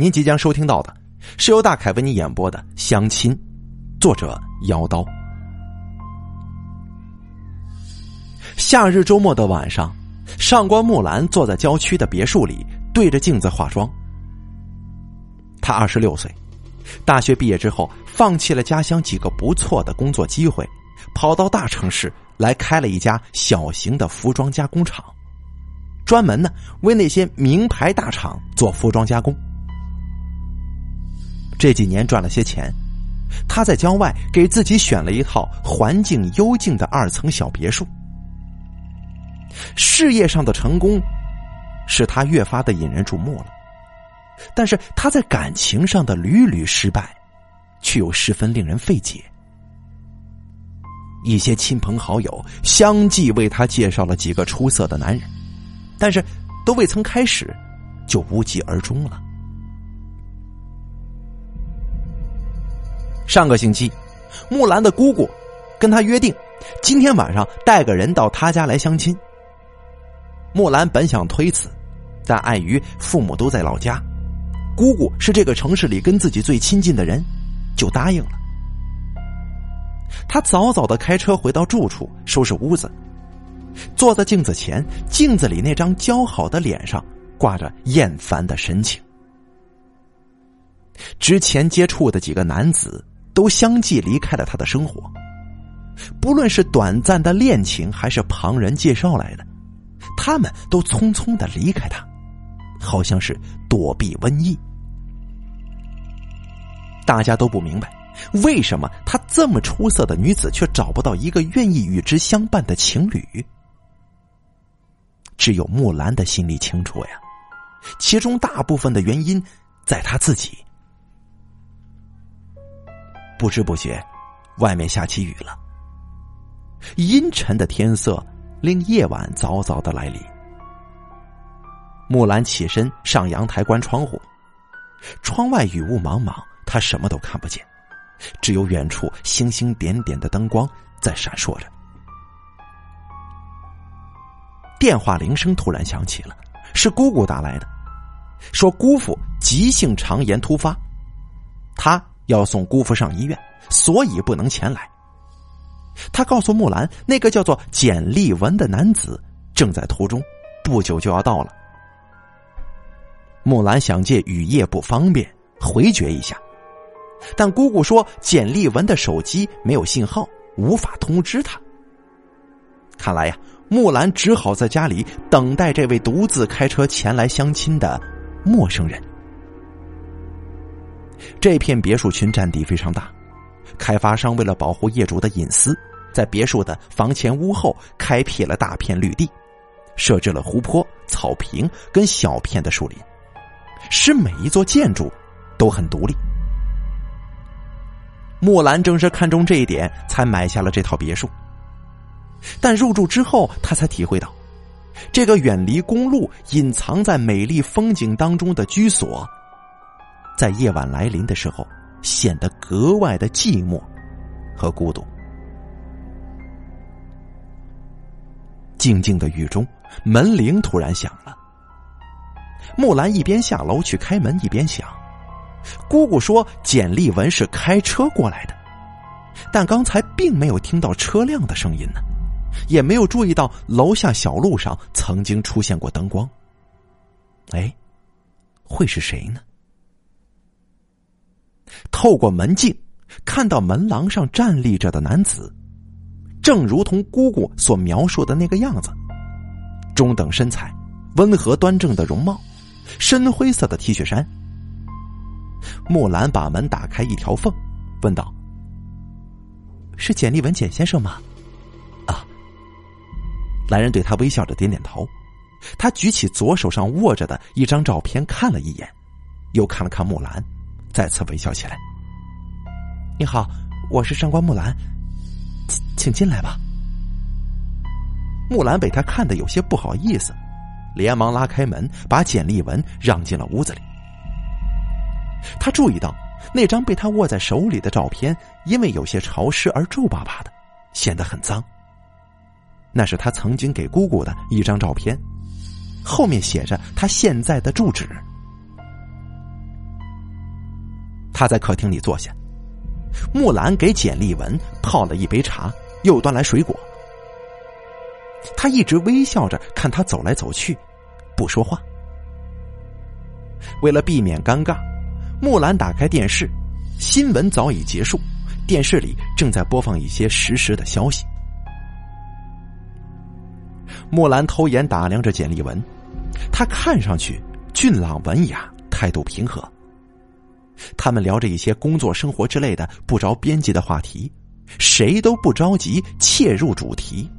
您即将收听到的是由大凯为你演播的《相亲》，作者妖刀。夏日周末的晚上，上官木兰坐在郊区的别墅里，对着镜子化妆。她二十六岁，大学毕业之后，放弃了家乡几个不错的工作机会，跑到大城市来开了一家小型的服装加工厂，专门呢为那些名牌大厂做服装加工。这几年赚了些钱，他在郊外给自己选了一套环境幽静的二层小别墅。事业上的成功，使他越发的引人注目了。但是他在感情上的屡屡失败，却又十分令人费解。一些亲朋好友相继为他介绍了几个出色的男人，但是都未曾开始，就无疾而终了。上个星期，木兰的姑姑跟他约定，今天晚上带个人到他家来相亲。木兰本想推辞，但碍于父母都在老家，姑姑是这个城市里跟自己最亲近的人，就答应了。他早早的开车回到住处，收拾屋子，坐在镜子前，镜子里那张姣好的脸上挂着厌烦的神情。之前接触的几个男子。都相继离开了他的生活，不论是短暂的恋情，还是旁人介绍来的，他们都匆匆的离开他，好像是躲避瘟疫。大家都不明白，为什么他这么出色的女子，却找不到一个愿意与之相伴的情侣？只有木兰的心里清楚呀，其中大部分的原因在她自己。不知不觉，外面下起雨了。阴沉的天色令夜晚早早的来临。木兰起身上阳台关窗户，窗外雨雾茫茫，她什么都看不见，只有远处星星点点的灯光在闪烁着。电话铃声突然响起了，是姑姑打来的，说姑父急性肠炎突发，他。要送姑父上医院，所以不能前来。他告诉木兰，那个叫做简立文的男子正在途中，不久就要到了。木兰想借雨夜不方便回绝一下，但姑姑说简立文的手机没有信号，无法通知他。看来呀，木兰只好在家里等待这位独自开车前来相亲的陌生人。这片别墅群占地非常大，开发商为了保护业主的隐私，在别墅的房前屋后开辟了大片绿地，设置了湖泊、草坪跟小片的树林，使每一座建筑都很独立。木兰正是看中这一点，才买下了这套别墅。但入住之后，他才体会到，这个远离公路、隐藏在美丽风景当中的居所。在夜晚来临的时候，显得格外的寂寞和孤独。静静的雨中，门铃突然响了。木兰一边下楼去开门，一边想：姑姑说简立文是开车过来的，但刚才并没有听到车辆的声音呢，也没有注意到楼下小路上曾经出现过灯光。哎，会是谁呢？透过门镜，看到门廊上站立着的男子，正如同姑姑所描述的那个样子，中等身材，温和端正的容貌，深灰色的 T 恤衫。木兰把门打开一条缝，问道：“是简立文简先生吗？”啊。男人对他微笑着点点头，他举起左手上握着的一张照片看了一眼，又看了看木兰。再次微笑起来。你好，我是上官木兰，请请进来吧。木兰被他看的有些不好意思，连忙拉开门，把简立文让进了屋子里。他注意到那张被他握在手里的照片，因为有些潮湿而皱巴巴的，显得很脏。那是他曾经给姑姑的一张照片，后面写着他现在的住址。他在客厅里坐下，木兰给简立文泡了一杯茶，又端来水果。他一直微笑着看他走来走去，不说话。为了避免尴尬，木兰打开电视，新闻早已结束，电视里正在播放一些实时的消息。木兰偷眼打量着简立文，他看上去俊朗文雅，态度平和。他们聊着一些工作、生活之类的不着边际的话题，谁都不着急切入主题。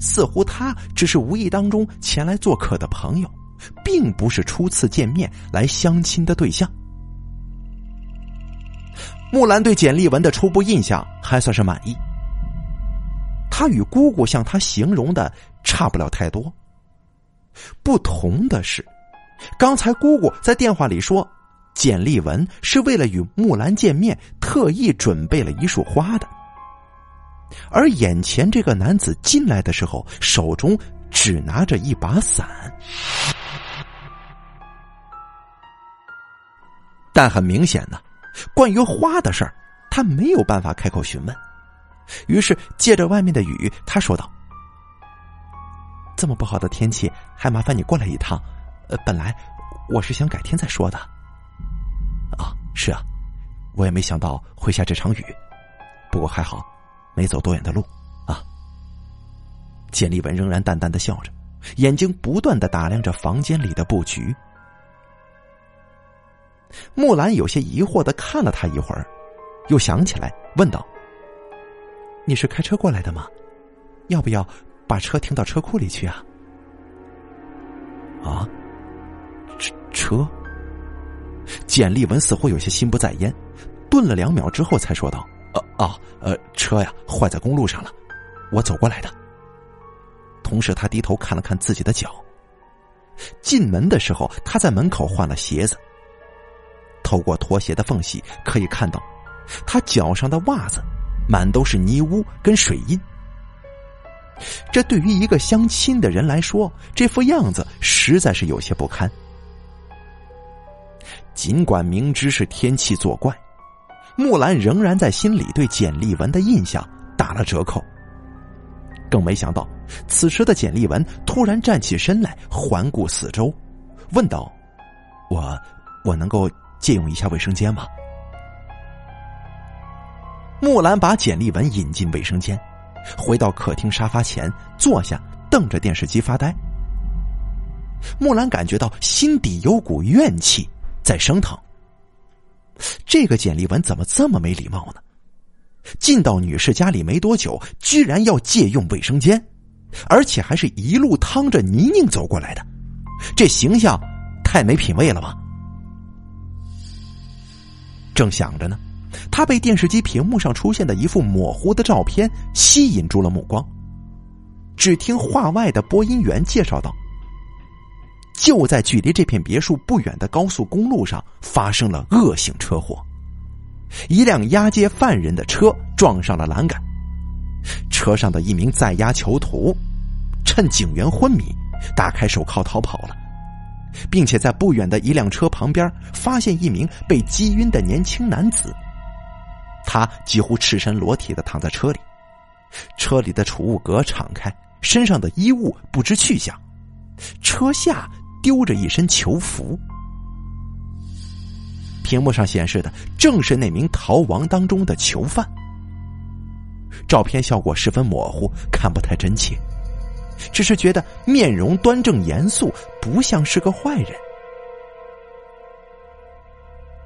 似乎他只是无意当中前来做客的朋友，并不是初次见面来相亲的对象。木兰对简丽文的初步印象还算是满意，他与姑姑向他形容的差不了太多。不同的是，刚才姑姑在电话里说，简丽文是为了与木兰见面，特意准备了一束花的。而眼前这个男子进来的时候，手中只拿着一把伞。但很明显呢，关于花的事儿，他没有办法开口询问。于是借着外面的雨，他说道：“这么不好的天气，还麻烦你过来一趟。呃，本来我是想改天再说的。啊，是啊，我也没想到会下这场雨，不过还好。”没走多远的路，啊！简立文仍然淡淡的笑着，眼睛不断的打量着房间里的布局。木兰有些疑惑的看了他一会儿，又想起来，问道：“你是开车过来的吗？要不要把车停到车库里去啊？”啊，车车。简立文似乎有些心不在焉，顿了两秒之后才说道。呃哦，呃，车呀坏在公路上了，我走过来的。同时，他低头看了看自己的脚。进门的时候，他在门口换了鞋子。透过拖鞋的缝隙，可以看到他脚上的袜子满都是泥污跟水印。这对于一个相亲的人来说，这副样子实在是有些不堪。尽管明知是天气作怪。木兰仍然在心里对简立文的印象打了折扣，更没想到此时的简立文突然站起身来，环顾四周，问道：“我我能够借用一下卫生间吗？”木兰把简立文引进卫生间，回到客厅沙发前坐下，瞪着电视机发呆。木兰感觉到心底有股怨气在升堂。这个简丽文怎么这么没礼貌呢？进到女士家里没多久，居然要借用卫生间，而且还是一路趟着泥泞走过来的，这形象太没品位了吧？正想着呢，他被电视机屏幕上出现的一幅模糊的照片吸引住了目光。只听话外的播音员介绍道。就在距离这片别墅不远的高速公路上发生了恶性车祸，一辆押解犯人的车撞上了栏杆，车上的一名在押囚徒趁警员昏迷，打开手铐逃跑了，并且在不远的一辆车旁边发现一名被击晕的年轻男子，他几乎赤身裸体的躺在车里，车里的储物格敞开，身上的衣物不知去向，车下。丢着一身囚服，屏幕上显示的正是那名逃亡当中的囚犯。照片效果十分模糊，看不太真切，只是觉得面容端正严肃，不像是个坏人。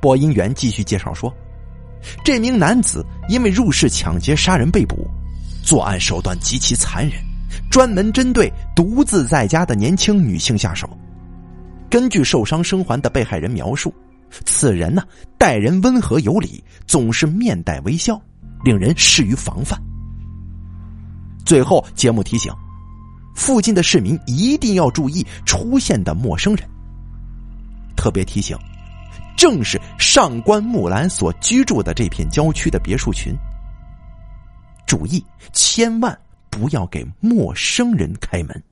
播音员继续介绍说，这名男子因为入室抢劫杀人被捕，作案手段极其残忍，专门针对独自在家的年轻女性下手。根据受伤生还的被害人描述，此人呢待人温和有礼，总是面带微笑，令人适于防范。最后，节目提醒：附近的市民一定要注意出现的陌生人。特别提醒，正是上官木兰所居住的这片郊区的别墅群。注意，千万不要给陌生人开门。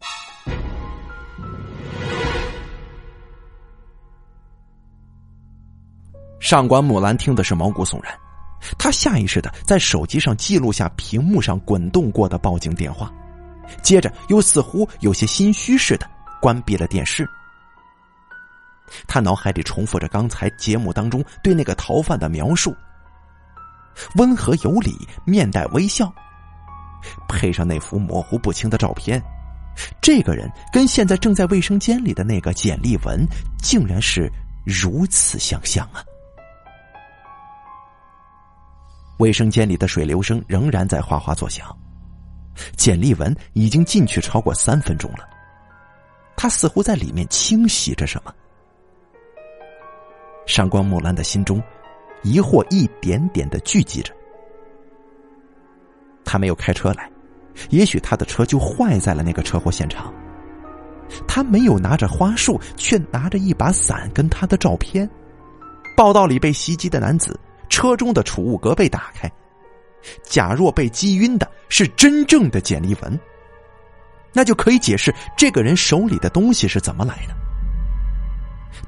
上官木兰听的是毛骨悚然，他下意识的在手机上记录下屏幕上滚动过的报警电话，接着又似乎有些心虚似的关闭了电视。他脑海里重复着刚才节目当中对那个逃犯的描述：温和有礼，面带微笑，配上那幅模糊不清的照片，这个人跟现在正在卫生间里的那个简丽文，竟然是如此相像啊！卫生间里的水流声仍然在哗哗作响。简丽文已经进去超过三分钟了，他似乎在里面清洗着什么。上官木兰的心中疑惑一点点的聚集着。他没有开车来，也许他的车就坏在了那个车祸现场。他没有拿着花束，却拿着一把伞跟他的照片。报道里被袭击的男子。车中的储物格被打开，假若被击晕的是真正的简丽文，那就可以解释这个人手里的东西是怎么来的。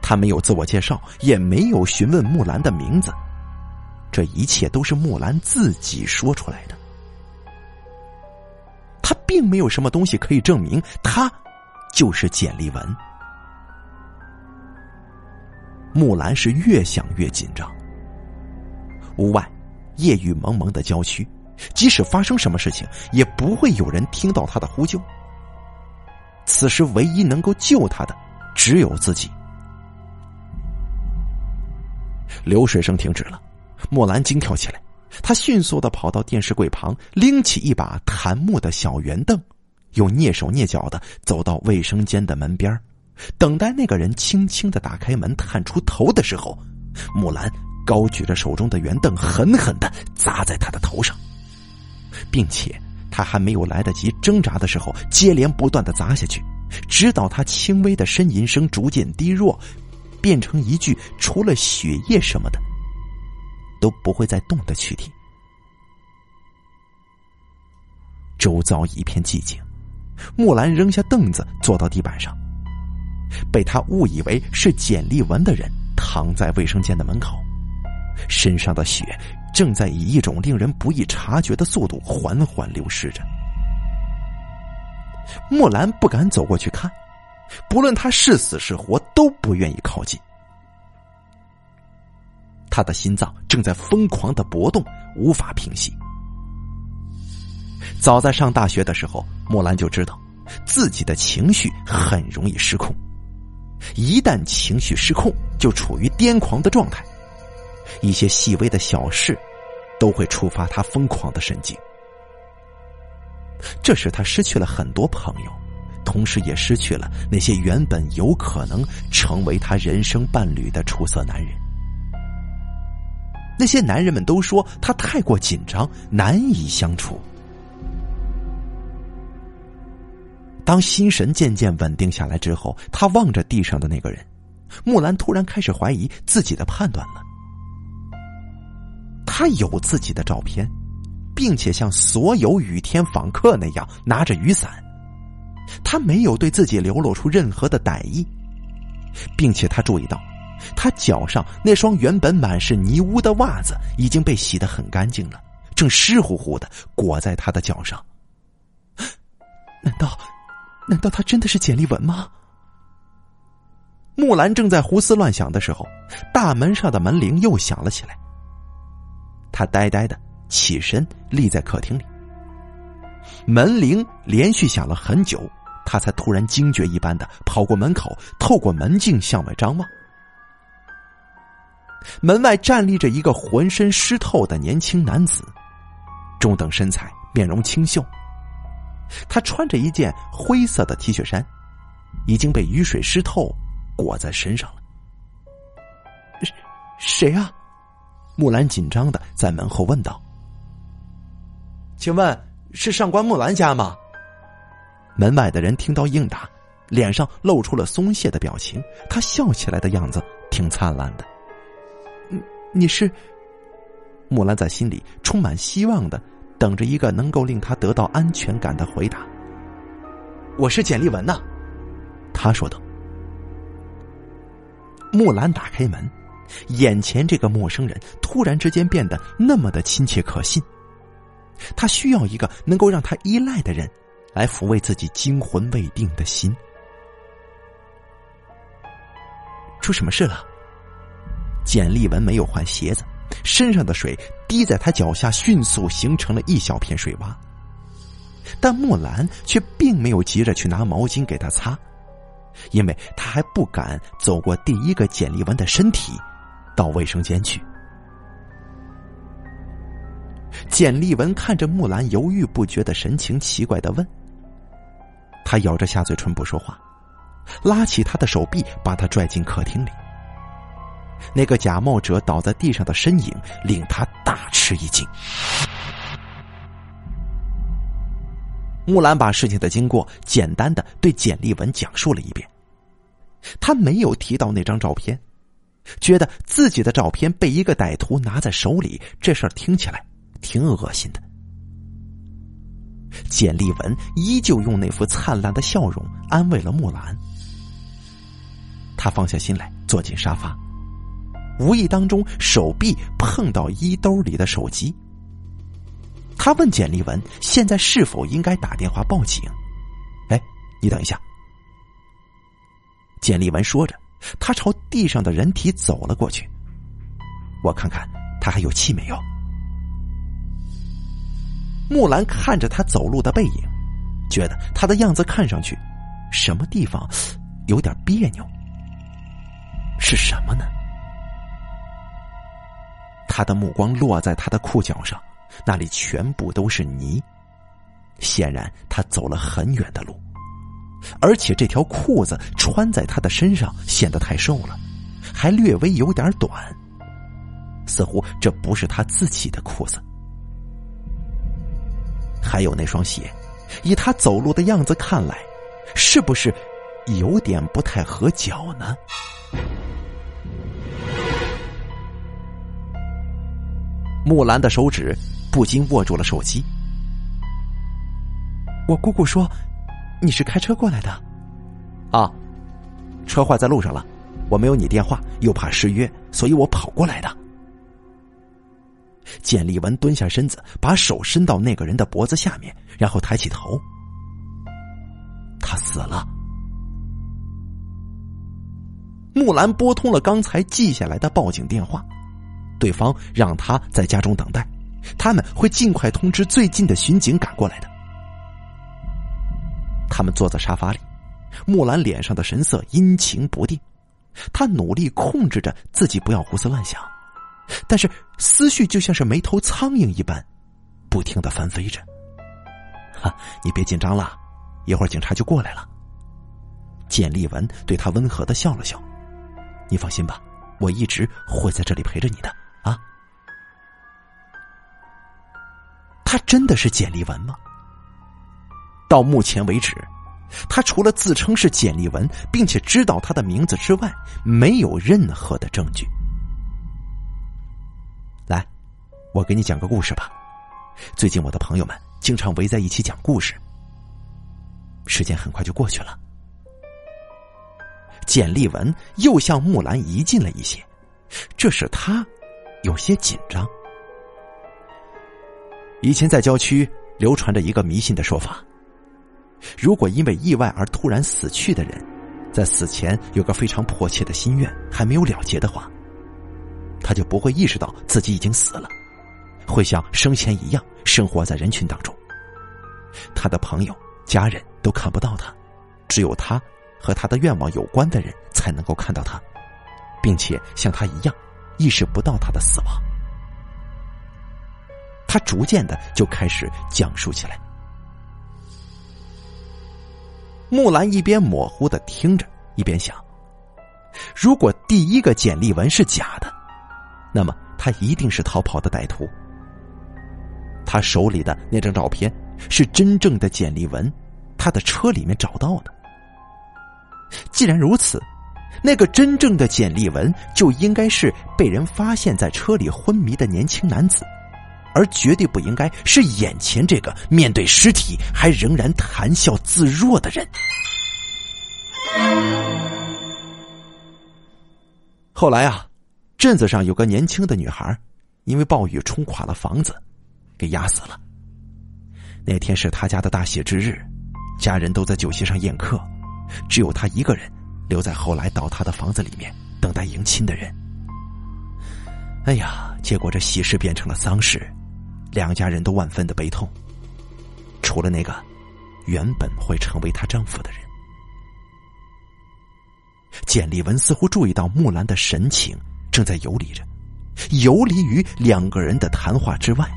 他没有自我介绍，也没有询问木兰的名字，这一切都是木兰自己说出来的。他并没有什么东西可以证明他就是简丽文。木兰是越想越紧张。屋外，夜雨蒙蒙的郊区，即使发生什么事情，也不会有人听到他的呼救。此时，唯一能够救他的，只有自己。流水声停止了，莫兰惊跳起来，他迅速的跑到电视柜旁，拎起一把檀木的小圆凳，又蹑手蹑脚的走到卫生间的门边等待那个人轻轻的打开门探出头的时候，木兰。高举着手中的圆凳，狠狠的砸在他的头上，并且他还没有来得及挣扎的时候，接连不断的砸下去，直到他轻微的呻吟声逐渐低弱，变成一具除了血液什么的都不会再动的躯体。周遭一片寂静，木兰扔下凳子，坐到地板上。被他误以为是简丽文的人躺在卫生间的门口。身上的血正在以一种令人不易察觉的速度缓缓流失着。木兰不敢走过去看，不论他是死是活，都不愿意靠近。他的心脏正在疯狂的搏动，无法平息。早在上大学的时候，木兰就知道自己的情绪很容易失控，一旦情绪失控，就处于癫狂的状态。一些细微的小事，都会触发他疯狂的神经。这使他失去了很多朋友，同时也失去了那些原本有可能成为他人生伴侣的出色男人。那些男人们都说他太过紧张，难以相处。当心神渐渐稳定下来之后，他望着地上的那个人，木兰突然开始怀疑自己的判断了。他有自己的照片，并且像所有雨天访客那样拿着雨伞。他没有对自己流露出任何的歹意，并且他注意到，他脚上那双原本满是泥污的袜子已经被洗得很干净了，正湿乎乎的裹在他的脚上。难道，难道他真的是简丽文吗？木兰正在胡思乱想的时候，大门上的门铃又响了起来。他呆呆的起身，立在客厅里。门铃连续响了很久，他才突然惊觉一般的跑过门口，透过门镜向外张望。门外站立着一个浑身湿透的年轻男子，中等身材，面容清秀。他穿着一件灰色的 T 恤衫，已经被雨水湿透，裹在身上了。谁啊？木兰紧张的在门后问道：“请问是上官木兰家吗？”门外的人听到应答，脸上露出了松懈的表情，他笑起来的样子挺灿烂的。你你是？木兰在心里充满希望的等着一个能够令他得到安全感的回答。我是简立文呐，他说道。木兰打开门。眼前这个陌生人突然之间变得那么的亲切可信。他需要一个能够让他依赖的人，来抚慰自己惊魂未定的心。出什么事了？简立文没有换鞋子，身上的水滴在他脚下，迅速形成了一小片水洼。但木兰却并没有急着去拿毛巾给他擦，因为他还不敢走过第一个简立文的身体，到卫生间去。简立文看着木兰犹豫不决的神情，奇怪的问：“他咬着下嘴唇不说话，拉起他的手臂，把他拽进客厅里。那个假冒者倒在地上的身影令他大吃一惊。”木兰把事情的经过简单的对简立文讲述了一遍。他没有提到那张照片，觉得自己的照片被一个歹徒拿在手里，这事儿听起来挺恶心的。简立文依旧用那副灿烂的笑容安慰了木兰。他放下心来，坐进沙发，无意当中手臂碰到衣兜里的手机。他问简立文：“现在是否应该打电话报警？”哎，你等一下。简立文说着，他朝地上的人体走了过去。我看看他还有气没有。木兰看着他走路的背影，觉得他的样子看上去什么地方有点别扭。是什么呢？他的目光落在他的裤脚上。那里全部都是泥，显然他走了很远的路，而且这条裤子穿在他的身上显得太瘦了，还略微有点短，似乎这不是他自己的裤子。还有那双鞋，以他走路的样子看来，是不是有点不太合脚呢？木兰的手指。不禁握住了手机。我姑姑说：“你是开车过来的。”啊，车坏在路上了，我没有你电话，又怕失约，所以我跑过来的。简立文蹲下身子，把手伸到那个人的脖子下面，然后抬起头。他死了。木兰拨通了刚才记下来的报警电话，对方让他在家中等待。他们会尽快通知最近的巡警赶过来的。他们坐在沙发里，木兰脸上的神色阴晴不定，他努力控制着自己不要胡思乱想，但是思绪就像是没头苍蝇一般，不停的翻飞着。哈，你别紧张了，一会儿警察就过来了。简立文对他温和的笑了笑，你放心吧，我一直会在这里陪着你的啊。他真的是简立文吗？到目前为止，他除了自称是简立文，并且知道他的名字之外，没有任何的证据。来，我给你讲个故事吧。最近我的朋友们经常围在一起讲故事。时间很快就过去了，简立文又向木兰移近了一些，这使他有些紧张。以前在郊区流传着一个迷信的说法：如果因为意外而突然死去的人，在死前有个非常迫切的心愿还没有了结的话，他就不会意识到自己已经死了，会像生前一样生活在人群当中。他的朋友、家人都看不到他，只有他和他的愿望有关的人才能够看到他，并且像他一样意识不到他的死亡。他逐渐的就开始讲述起来。木兰一边模糊的听着，一边想：如果第一个简历文是假的，那么他一定是逃跑的歹徒。他手里的那张照片是真正的简历文，他的车里面找到的。既然如此，那个真正的简历文就应该是被人发现在车里昏迷的年轻男子。而绝对不应该是眼前这个面对尸体还仍然谈笑自若的人。后来啊，镇子上有个年轻的女孩，因为暴雨冲垮了房子，给压死了。那天是他家的大喜之日，家人都在酒席上宴客，只有他一个人留在后来倒塌的房子里面等待迎亲的人。哎呀，结果这喜事变成了丧事，两家人都万分的悲痛。除了那个原本会成为她丈夫的人，简丽文似乎注意到木兰的神情正在游离着，游离于两个人的谈话之外。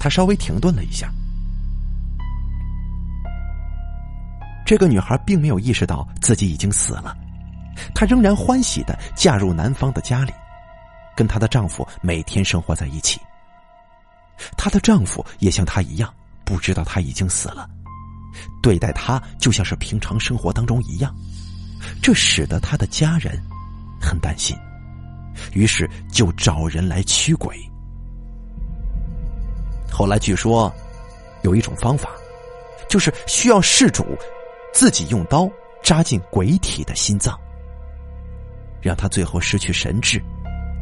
他稍微停顿了一下，这个女孩并没有意识到自己已经死了，她仍然欢喜的嫁入男方的家里，跟她的丈夫每天生活在一起。她的丈夫也像她一样，不知道她已经死了，对待她就像是平常生活当中一样，这使得她的家人很担心，于是就找人来驱鬼。后来据说，有一种方法，就是需要事主自己用刀扎进鬼体的心脏，让他最后失去神智，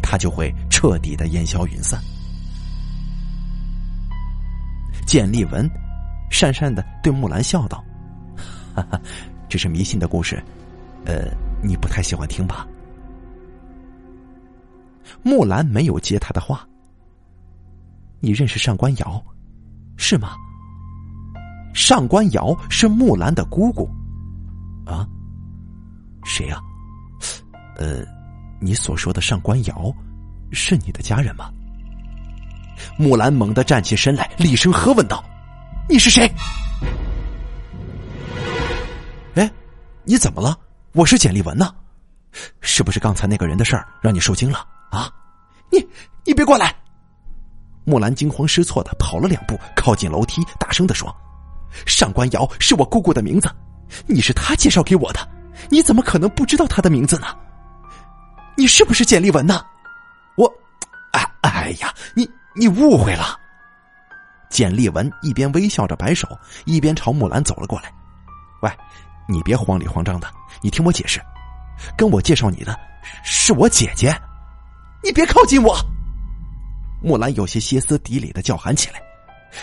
他就会彻底的烟消云散。简立文讪讪的对木兰笑道：“哈哈，这是迷信的故事，呃，你不太喜欢听吧？”木兰没有接他的话。你认识上官瑶，是吗？上官瑶是木兰的姑姑，啊？谁呀？呃，你所说的上官瑶，是你的家人吗？木兰猛地站起身来，厉声喝问道：“你是谁？”哎，你怎么了？我是简立文呢，是不是刚才那个人的事儿让你受惊了啊？你你别过来！木兰惊慌失措的跑了两步，靠近楼梯，大声的说：“上官瑶是我姑姑的名字，你是她介绍给我的，你怎么可能不知道她的名字呢？你是不是简立文呢？我，哎哎呀，你你误会了。”简丽文一边微笑着摆手，一边朝木兰走了过来。“喂，你别慌里慌张的，你听我解释，跟我介绍你的是我姐姐，你别靠近我。”木兰有些歇斯底里的叫喊起来，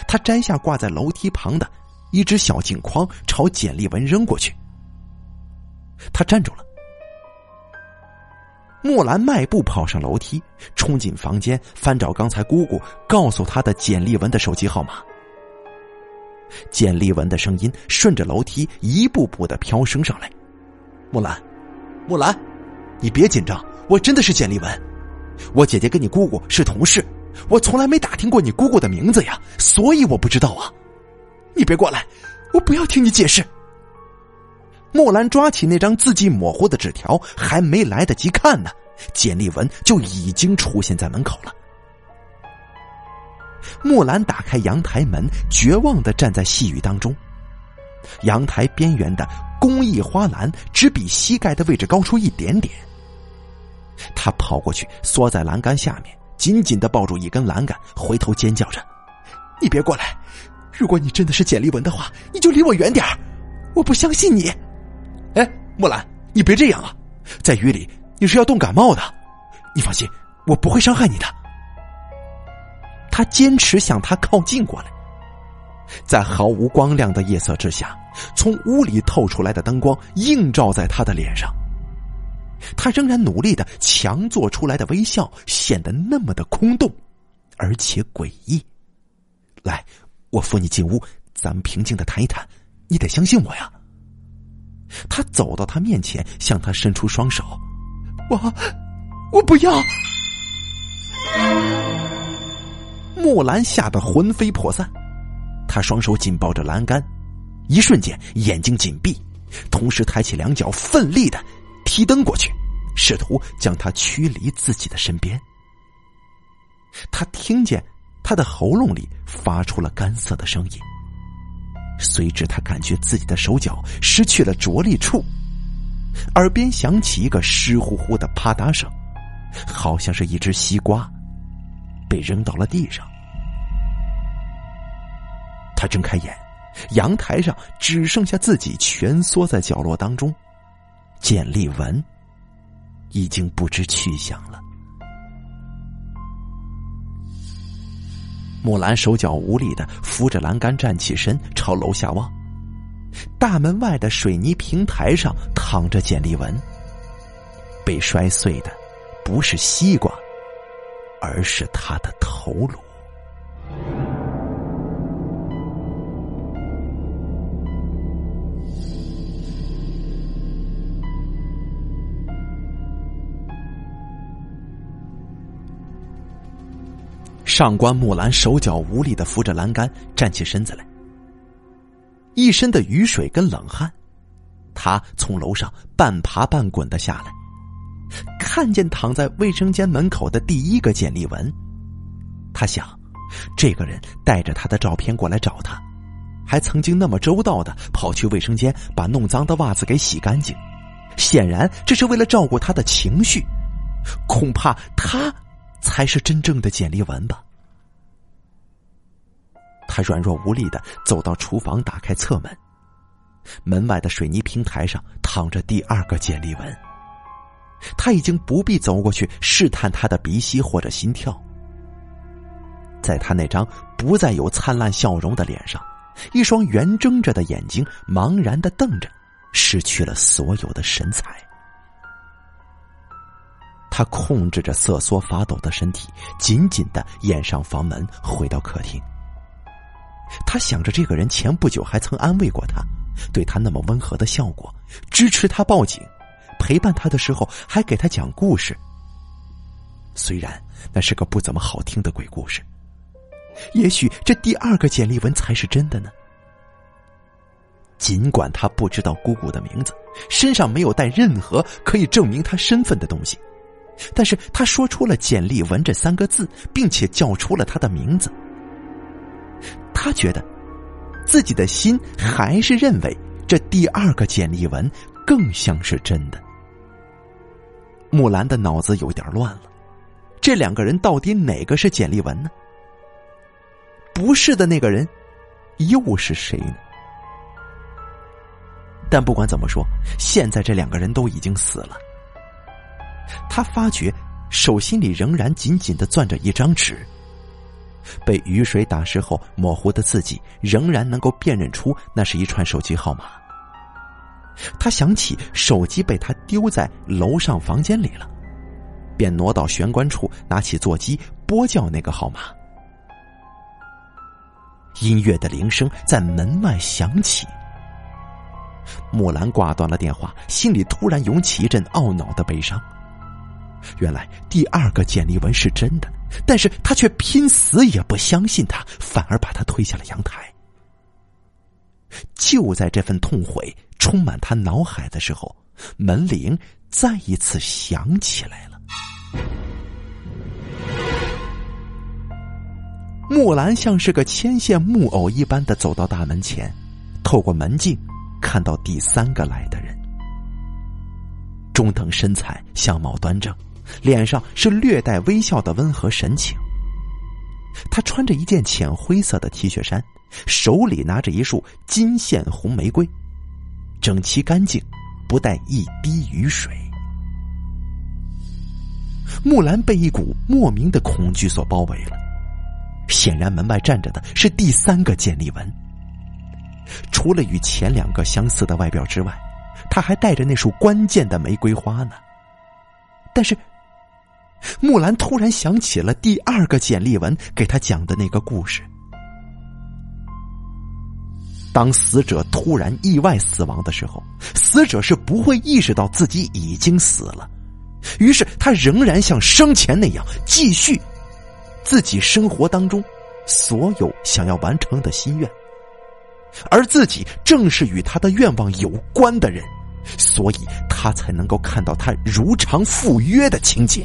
她摘下挂在楼梯旁的一只小镜框，朝简丽文扔过去。他站住了。木兰迈步跑上楼梯，冲进房间，翻找刚才姑姑告诉他的简丽文的手机号码。简丽文的声音顺着楼梯一步步的飘升上来。木兰，木兰，你别紧张，我真的是简丽文，我姐姐跟你姑姑是同事。我从来没打听过你姑姑的名字呀，所以我不知道啊！你别过来，我不要听你解释。木兰抓起那张字迹模糊的纸条，还没来得及看呢，简丽文就已经出现在门口了。木兰打开阳台门，绝望的站在细雨当中。阳台边缘的工艺花篮只比膝盖的位置高出一点点。他跑过去，缩在栏杆下面。紧紧的抱住一根栏杆，回头尖叫着：“你别过来！如果你真的是简丽文的话，你就离我远点我不相信你。”哎，木兰，你别这样啊！在雨里你是要冻感冒的。你放心，我不会伤害你的。他坚持向他靠近过来，在毫无光亮的夜色之下，从屋里透出来的灯光映照在他的脸上。他仍然努力的强做出来的微笑，显得那么的空洞，而且诡异。来，我扶你进屋，咱们平静的谈一谈。你得相信我呀。他走到他面前，向他伸出双手。我，我不要。木兰吓得魂飞魄散，他双手紧抱着栏杆，一瞬间眼睛紧闭，同时抬起两脚，奋力的。踢蹬过去，试图将他驱离自己的身边。他听见他的喉咙里发出了干涩的声音，随之他感觉自己的手脚失去了着力处，耳边响起一个湿乎乎的啪嗒声，好像是一只西瓜被扔到了地上。他睁开眼，阳台上只剩下自己蜷缩在角落当中。简丽文已经不知去向了。木兰手脚无力的扶着栏杆站起身，朝楼下望。大门外的水泥平台上躺着简立文，被摔碎的不是西瓜，而是他的头颅。上官木兰手脚无力的扶着栏杆站起身子来，一身的雨水跟冷汗，他从楼上半爬半滚的下来，看见躺在卫生间门口的第一个简丽文，他想，这个人带着他的照片过来找他，还曾经那么周到的跑去卫生间把弄脏的袜子给洗干净，显然这是为了照顾他的情绪，恐怕他才是真正的简丽文吧。他软弱无力的走到厨房，打开侧门。门外的水泥平台上躺着第二个简丽文。他已经不必走过去试探他的鼻息或者心跳。在他那张不再有灿烂笑容的脸上，一双圆睁着的眼睛茫然的瞪着，失去了所有的神采。他控制着瑟缩发抖的身体，紧紧的掩上房门，回到客厅。他想着，这个人前不久还曾安慰过他，对他那么温和的笑过，支持他报警，陪伴他的时候还给他讲故事。虽然那是个不怎么好听的鬼故事，也许这第二个简历文才是真的呢。尽管他不知道姑姑的名字，身上没有带任何可以证明他身份的东西，但是他说出了“简历文”这三个字，并且叫出了他的名字。他觉得，自己的心还是认为这第二个简历文更像是真的。木兰的脑子有点乱了，这两个人到底哪个是简历文呢？不是的那个人又是谁呢？但不管怎么说，现在这两个人都已经死了。他发觉手心里仍然紧紧的攥着一张纸。被雨水打湿后模糊的字迹，仍然能够辨认出那是一串手机号码。他想起手机被他丢在楼上房间里了，便挪到玄关处，拿起座机拨叫那个号码。音乐的铃声在门外响起。木兰挂断了电话，心里突然涌起一阵懊恼的悲伤。原来第二个简历文是真的。但是他却拼死也不相信他，反而把他推下了阳台。就在这份痛悔充满他脑海的时候，门铃再一次响起来了。木兰像是个牵线木偶一般的走到大门前，透过门镜看到第三个来的人，中等身材，相貌端正。脸上是略带微笑的温和神情。他穿着一件浅灰色的 T 恤衫，手里拿着一束金线红玫瑰，整齐干净，不带一滴雨水。木兰被一股莫名的恐惧所包围了。显然，门外站着的是第三个简历文。除了与前两个相似的外表之外，他还带着那束关键的玫瑰花呢。但是。木兰突然想起了第二个简历文给他讲的那个故事。当死者突然意外死亡的时候，死者是不会意识到自己已经死了，于是他仍然像生前那样继续自己生活当中所有想要完成的心愿，而自己正是与他的愿望有关的人，所以他才能够看到他如常赴约的情景。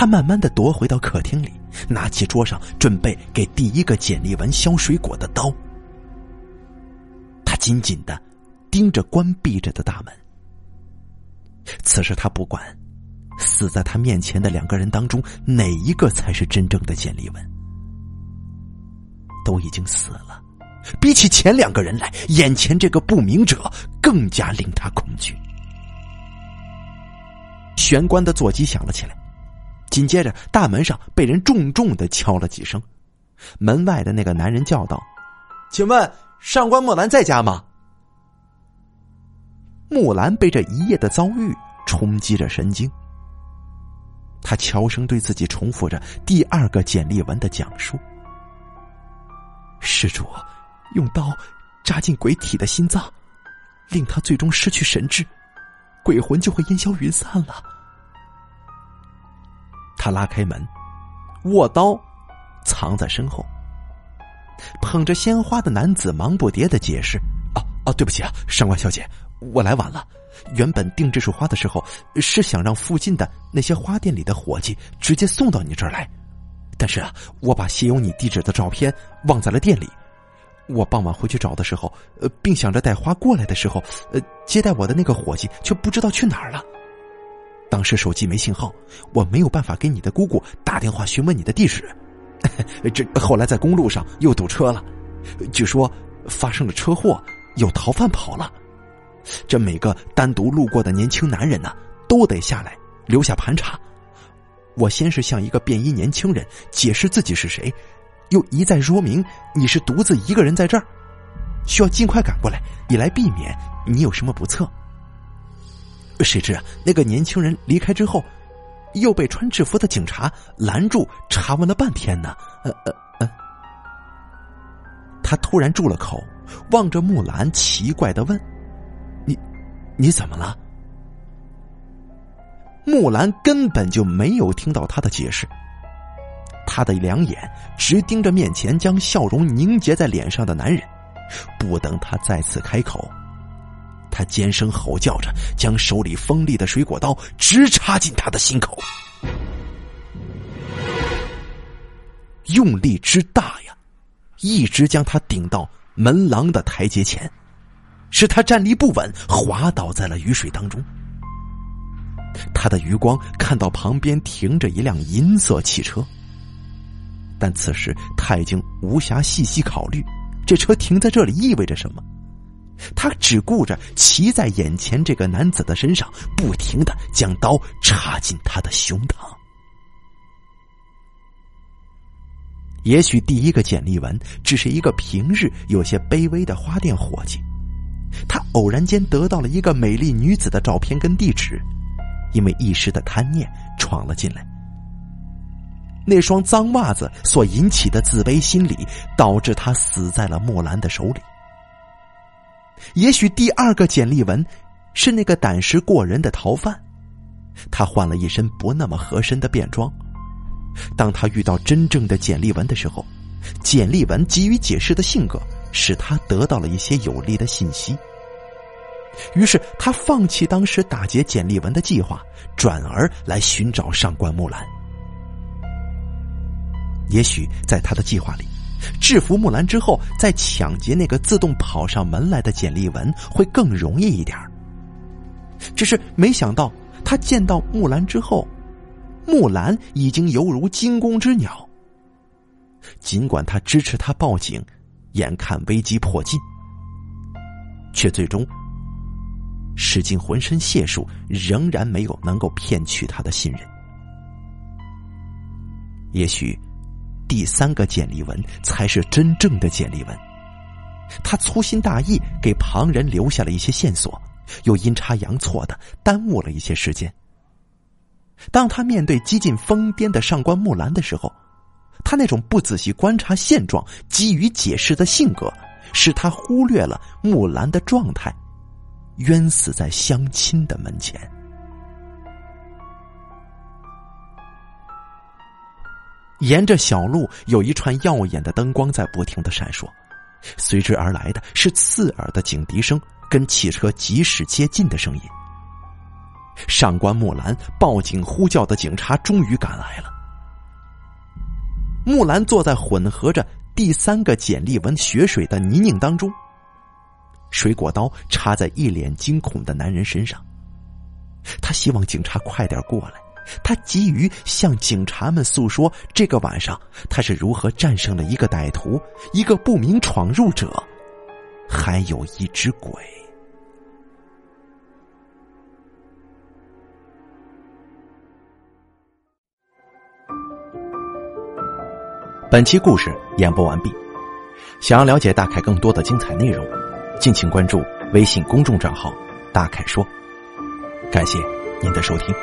他慢慢的踱回到客厅里，拿起桌上准备给第一个简历文削水果的刀。他紧紧的盯着关闭着的大门。此时他不管，死在他面前的两个人当中，哪一个才是真正的简历文？都已经死了，比起前两个人来，眼前这个不明者更加令他恐惧。玄关的座机响了起来，紧接着大门上被人重重的敲了几声。门外的那个男人叫道：“请问上官木兰在家吗？”木兰被这一夜的遭遇冲击着神经，他悄声对自己重复着第二个简历文的讲述：“施主用刀扎进鬼体的心脏，令他最终失去神智，鬼魂就会烟消云散了。”他拉开门，握刀。藏在身后，捧着鲜花的男子忙不迭的解释：“啊啊，对不起啊，上官小姐，我来晚了。原本订这束花的时候，是想让附近的那些花店里的伙计直接送到你这儿来，但是啊，我把写有你地址的照片忘在了店里。我傍晚回去找的时候，呃，并想着带花过来的时候，呃，接待我的那个伙计却不知道去哪儿了。当时手机没信号，我没有办法给你的姑姑打电话询问你的地址。”这后来在公路上又堵车了，据说发生了车祸，有逃犯跑了。这每个单独路过的年轻男人呢，都得下来留下盘查。我先是向一个便衣年轻人解释自己是谁，又一再说明你是独自一个人在这儿，需要尽快赶过来，以来避免你有什么不测。谁知啊，那个年轻人离开之后。又被穿制服的警察拦住，查问了半天呢。呃呃呃，他突然住了口，望着木兰，奇怪的问：“你，你怎么了？”木兰根本就没有听到他的解释，他的两眼直盯着面前将笑容凝结在脸上的男人，不等他再次开口。他尖声吼叫着，将手里锋利的水果刀直插进他的心口，用力之大呀，一直将他顶到门廊的台阶前，使他站立不稳，滑倒在了雨水当中。他的余光看到旁边停着一辆银色汽车，但此时他已经无暇细细考虑，这车停在这里意味着什么。他只顾着骑在眼前这个男子的身上，不停的将刀插进他的胸膛。也许第一个简历文只是一个平日有些卑微的花店伙计，他偶然间得到了一个美丽女子的照片跟地址，因为一时的贪念闯了进来。那双脏袜子所引起的自卑心理，导致他死在了木兰的手里。也许第二个简历文是那个胆识过人的逃犯，他换了一身不那么合身的便装。当他遇到真正的简历文的时候，简历文急于解释的性格使他得到了一些有利的信息。于是他放弃当时打劫简历文的计划，转而来寻找上官木兰。也许在他的计划里。制服木兰之后，再抢劫那个自动跑上门来的简历文会更容易一点只是没想到，他见到木兰之后，木兰已经犹如惊弓之鸟。尽管他支持他报警，眼看危机迫近，却最终使尽浑身解数，仍然没有能够骗取他的信任。也许。第三个简历文才是真正的简历文，他粗心大意，给旁人留下了一些线索，又阴差阳错的耽误了一些时间。当他面对几近疯癫的上官木兰的时候，他那种不仔细观察现状、急于解释的性格，使他忽略了木兰的状态，冤死在相亲的门前。沿着小路，有一串耀眼的灯光在不停的闪烁，随之而来的是刺耳的警笛声跟汽车疾驶接近的声音。上官木兰报警呼叫的警察终于赶来了。木兰坐在混合着第三个简历文血水的泥泞当中，水果刀插在一脸惊恐的男人身上。他希望警察快点过来，他急于向警察们诉说这个晚上他是如何战胜了一个歹徒、一个不明闯入者，还有一只鬼。本期故事演播完毕。想要了解大凯更多的精彩内容，敬请关注微信公众账号“大凯说”。感谢您的收听。